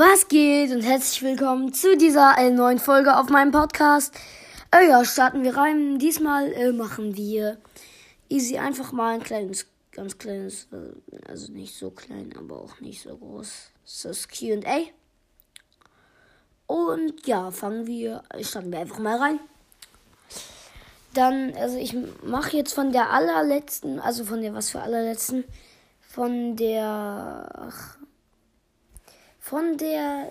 Was geht und herzlich willkommen zu dieser äh, neuen Folge auf meinem Podcast. Äh, ja, starten wir rein. Diesmal äh, machen wir easy einfach mal ein kleines, ganz kleines, äh, also nicht so klein, aber auch nicht so groß. Das QA. Und ja, fangen wir, starten wir einfach mal rein. Dann, also ich mache jetzt von der allerletzten, also von der was für allerletzten, von der, ach, von der,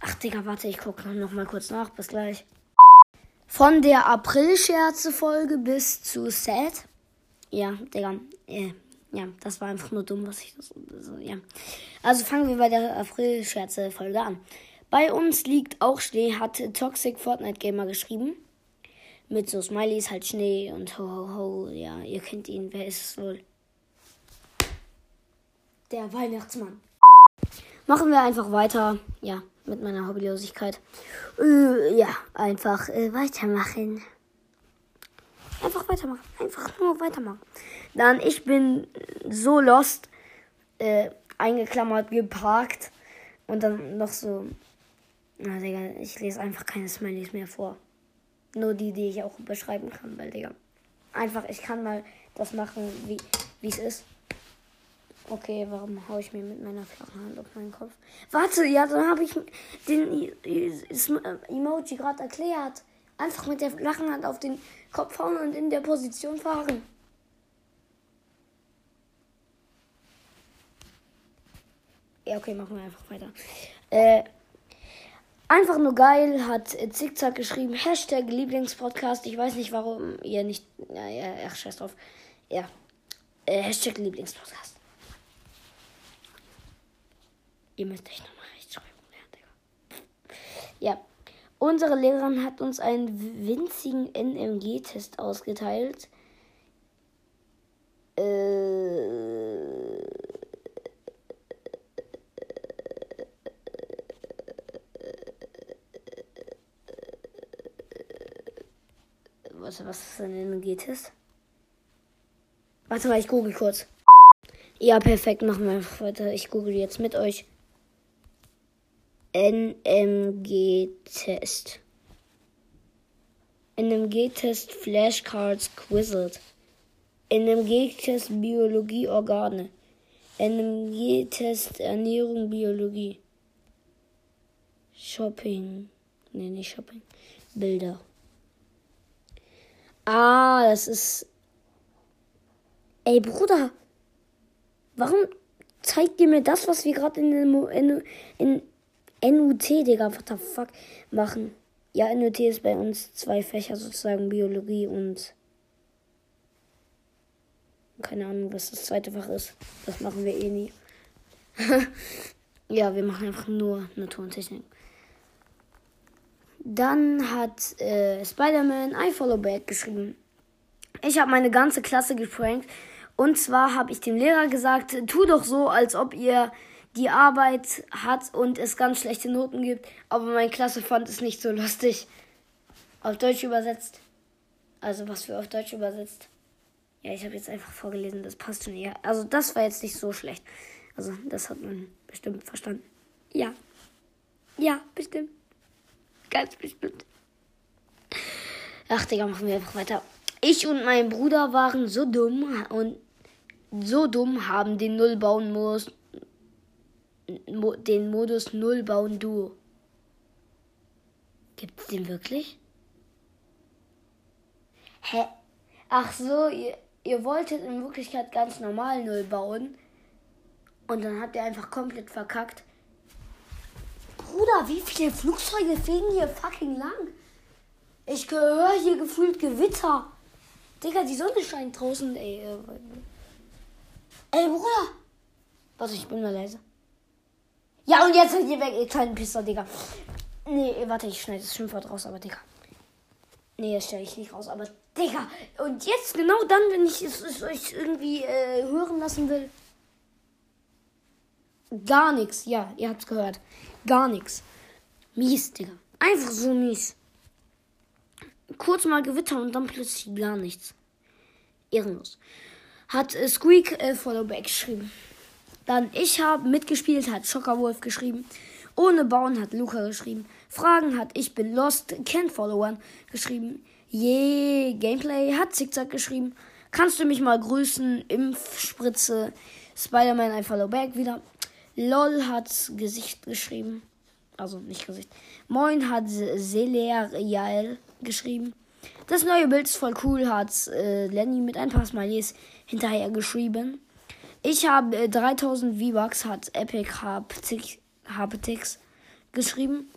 ach Digga, warte, ich gucke noch mal kurz nach, bis gleich. Von der April-Scherze-Folge bis zu Sad. Ja, Digga, äh, ja, das war einfach nur dumm, was ich das, also, ja. Also fangen wir bei der April-Scherze-Folge an. Bei uns liegt auch Schnee, hat Toxic Fortnite Gamer geschrieben mit so Smileys, halt Schnee und ho ho ho. Ja, ihr kennt ihn. Wer ist es wohl? Der Weihnachtsmann. Machen wir einfach weiter. Ja, mit meiner Hobbylosigkeit. Äh, ja, einfach äh, weitermachen. Einfach weitermachen. Einfach nur weitermachen. Dann, ich bin so lost. Äh, eingeklammert, geparkt. Und dann noch so. Na, Digga, ich lese einfach keine Smileys mehr vor. Nur die, die ich auch beschreiben kann, weil, Digga. Einfach, ich kann mal das machen, wie es ist. Okay, warum haue ich mir mit meiner flachen Hand auf meinen Kopf? Warte, ja, dann habe ich den Emoji gerade erklärt. Einfach mit der flachen Hand auf den Kopf hauen und in der Position fahren. Ja, okay, machen wir einfach weiter. Äh, Einfach nur geil, hat Zickzack geschrieben. Hashtag Lieblingspodcast. Ich weiß nicht, warum ihr nicht. Ja, ja, ach, scheiß drauf. Ja. Äh, Hashtag Lieblingspodcast. Ihr müsst euch nochmal rechtschreiben. Ja, Ja. Unsere Lehrerin hat uns einen winzigen NMG-Test ausgeteilt. Äh was, was ist ein NMG-Test? Warte mal, ich google kurz. Ja, perfekt, machen wir weiter. Ich google jetzt mit euch. NMG-Test. NMG-Test Flashcards Quizzled. NMG-Test Biologie Organe. NMG-Test Ernährung Biologie. Shopping. Nee, nicht Shopping. Bilder. Ah, das ist. Ey, Bruder. Warum zeigt ihr mir das, was wir gerade in, in, in NUT, Digga, what the fuck, machen? Ja, NUT ist bei uns zwei Fächer sozusagen, Biologie und. Keine Ahnung, was das zweite Fach ist. Das machen wir eh nie. ja, wir machen einfach nur Natur und Technik. Dann hat äh, Spider-Man I Follow Back geschrieben. Ich habe meine ganze Klasse geprankt. Und zwar habe ich dem Lehrer gesagt, tu doch so, als ob ihr die Arbeit hat und es ganz schlechte Noten gibt. Aber meine Klasse fand es nicht so lustig. Auf Deutsch übersetzt. Also was für auf Deutsch übersetzt. Ja, ich habe jetzt einfach vorgelesen, das passt schon eher. Also das war jetzt nicht so schlecht. Also das hat man bestimmt verstanden. Ja. Ja, bestimmt. Ganz bestimmt. Ach, Digga, machen wir einfach weiter. Ich und mein Bruder waren so dumm und so dumm haben den Nullbauen Modus den Modus Nullbauen Duo. Gibt's den wirklich? Hä? Ach so, ihr, ihr wolltet in Wirklichkeit ganz normal Null bauen und dann habt ihr einfach komplett verkackt. Bruder, wie viele Flugzeuge fliegen hier fucking lang? Ich höre hier gefühlt Gewitter. Digga, die Sonne scheint draußen, ey. Ey, Bruder! Warte, ich bin mal leise. Ja, und jetzt seid ihr weg, ihr kleinen Pisser, Digga. Nee, warte, ich schneide das Schimpfwort raus, aber Digga. Nee, das stelle ich nicht raus, aber Digga. Und jetzt genau dann, wenn ich es, es euch irgendwie äh, hören lassen will. Gar nichts. Ja, ihr habt's gehört. Gar nichts. Mies, Digga. Einfach so mies. Kurz mal Gewitter und dann plötzlich gar nichts. Ehrenlos. Hat äh, Squeak äh, Followback geschrieben. Dann ich habe mitgespielt, hat Schockerwolf geschrieben. Ohne Bauen hat Luca geschrieben. Fragen hat Ich bin Lost, Ken Followern geschrieben. Je Gameplay hat Zickzack geschrieben. Kannst du mich mal grüßen? Impfspritze. Spider-Man ein Follow Back wieder. LOL hat Gesicht geschrieben. Also nicht Gesicht. Moin hat Selerial geschrieben. Das neue Bild ist voll cool, hat äh, Lenny mit ein paar Smileys hinterher geschrieben. Ich habe äh, 3000 V-Bucks, hat Epic Haptics geschrieben.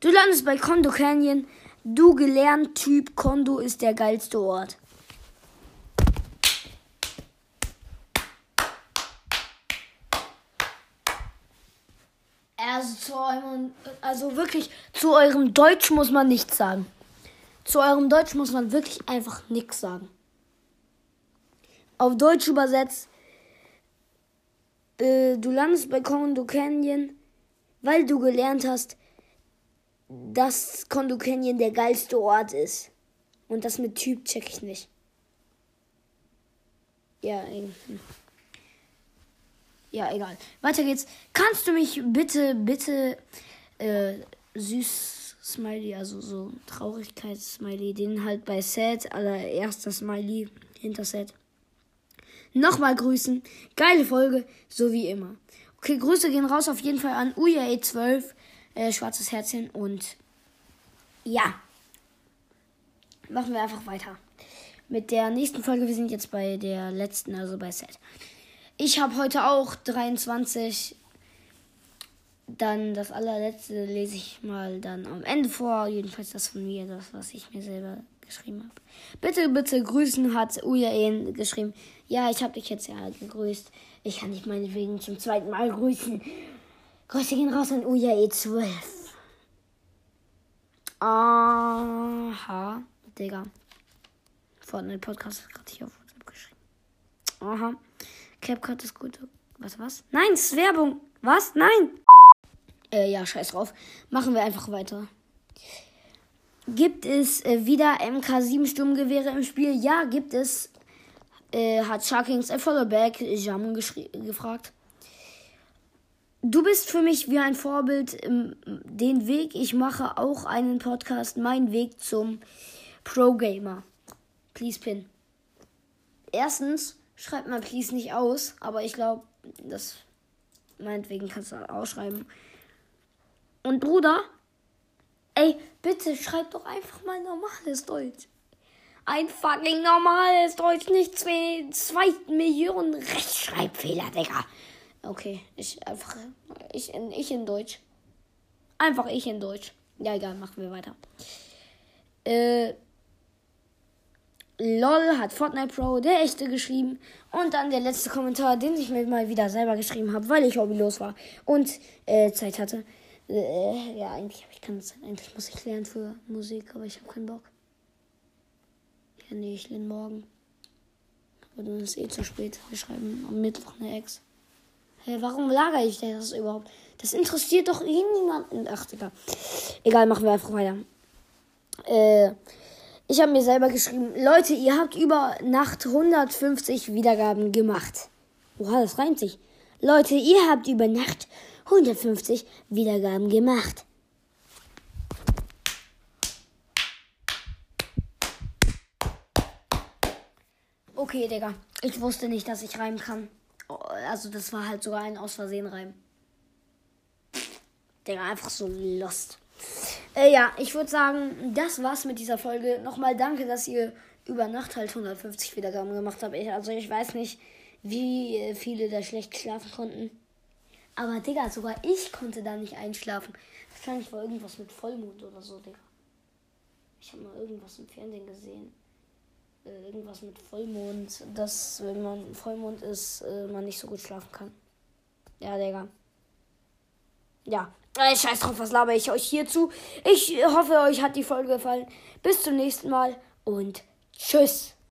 Du landest bei Kondo Canyon. Du gelernt Typ, Kondo ist der geilste Ort. Also, zu eurem, also wirklich, zu eurem Deutsch muss man nichts sagen. Zu eurem Deutsch muss man wirklich einfach nichts sagen. Auf Deutsch übersetzt, äh, du landest bei Kondo Canyon, weil du gelernt hast, dass Kondo Canyon der geilste Ort ist. Und das mit Typ check ich nicht. Ja, irgendwie. Ja, egal. Weiter geht's. Kannst du mich bitte, bitte, äh, süß Smiley, also so Traurigkeits-Smiley, den halt bei Set, allererster Smiley hinter Set. Nochmal grüßen. Geile Folge, so wie immer. Okay, Grüße gehen raus auf jeden Fall an UJA12, äh, schwarzes Herzchen und ja. Machen wir einfach weiter. Mit der nächsten Folge, wir sind jetzt bei der letzten, also bei Set. Ich habe heute auch 23. Dann das allerletzte lese ich mal dann am Ende vor. Jedenfalls das von mir, das, was ich mir selber geschrieben habe. Bitte, bitte grüßen hat Ujaen geschrieben. Ja, ich habe dich jetzt ja gegrüßt. Ich kann dich meinetwegen zum zweiten Mal grüßen. Grüße gehen raus an Ujae 12. Aha, Digga. Fortnite Podcast hat gerade hier auf WhatsApp geschrieben. Aha. CapCut ist gut. Was, was? Nein, es ist Werbung. Was? Nein. Äh, ja, scheiß drauf. Machen wir einfach weiter. Gibt es äh, wieder MK7 Sturmgewehre im Spiel? Ja, gibt es. Äh, hat Sharkings Followback Jam gefragt. Du bist für mich wie ein Vorbild. Den Weg, ich mache auch einen Podcast. Mein Weg zum Pro Gamer. Please pin. Erstens, Schreibt mal please nicht aus, aber ich glaube, das meinetwegen kannst du ausschreiben. Und Bruder, ey, bitte schreib doch einfach mal normales Deutsch. Ein fucking normales Deutsch, nicht zwei, zwei Millionen Rechtschreibfehler, Digga. Okay, ich einfach, ich in, ich in Deutsch. Einfach ich in Deutsch. Ja, egal, machen wir weiter. Äh, LOL hat Fortnite Pro, der echte, geschrieben. Und dann der letzte Kommentar, den ich mir mal wieder selber geschrieben habe, weil ich hobbylos war und äh, Zeit hatte. Äh, ja, eigentlich habe ich keine Zeit. Eigentlich muss ich lernen für Musik, aber ich habe keinen Bock. Ja, nee, ich lerne morgen. Aber dann ist eh zu spät. Wir schreiben am Mittwoch eine Ex. Hä, warum lagere ich das überhaupt? Das interessiert doch eh niemanden. Ach, egal. Egal, machen wir einfach weiter. Äh. Ich habe mir selber geschrieben, Leute, ihr habt über Nacht 150 Wiedergaben gemacht. Oha, das reimt sich. Leute, ihr habt über Nacht 150 Wiedergaben gemacht. Okay, Digga. Ich wusste nicht, dass ich reimen kann. Also, das war halt sogar ein Aus Versehen Reim. Digga, einfach so lost. Äh, ja, ich würde sagen, das war's mit dieser Folge. Nochmal danke, dass ihr über Nacht halt 150 Wiedergaben gemacht habt. Ich, also ich weiß nicht, wie äh, viele da schlecht schlafen konnten. Aber Digga, sogar ich konnte da nicht einschlafen. Wahrscheinlich war irgendwas mit Vollmond oder so, Digga. Ich habe mal irgendwas im Fernsehen gesehen. Äh, irgendwas mit Vollmond, dass wenn man Vollmond ist, äh, man nicht so gut schlafen kann. Ja, Digga. Ja, äh, scheiß drauf, was laber ich euch hierzu. Ich hoffe, euch hat die Folge gefallen. Bis zum nächsten Mal und tschüss.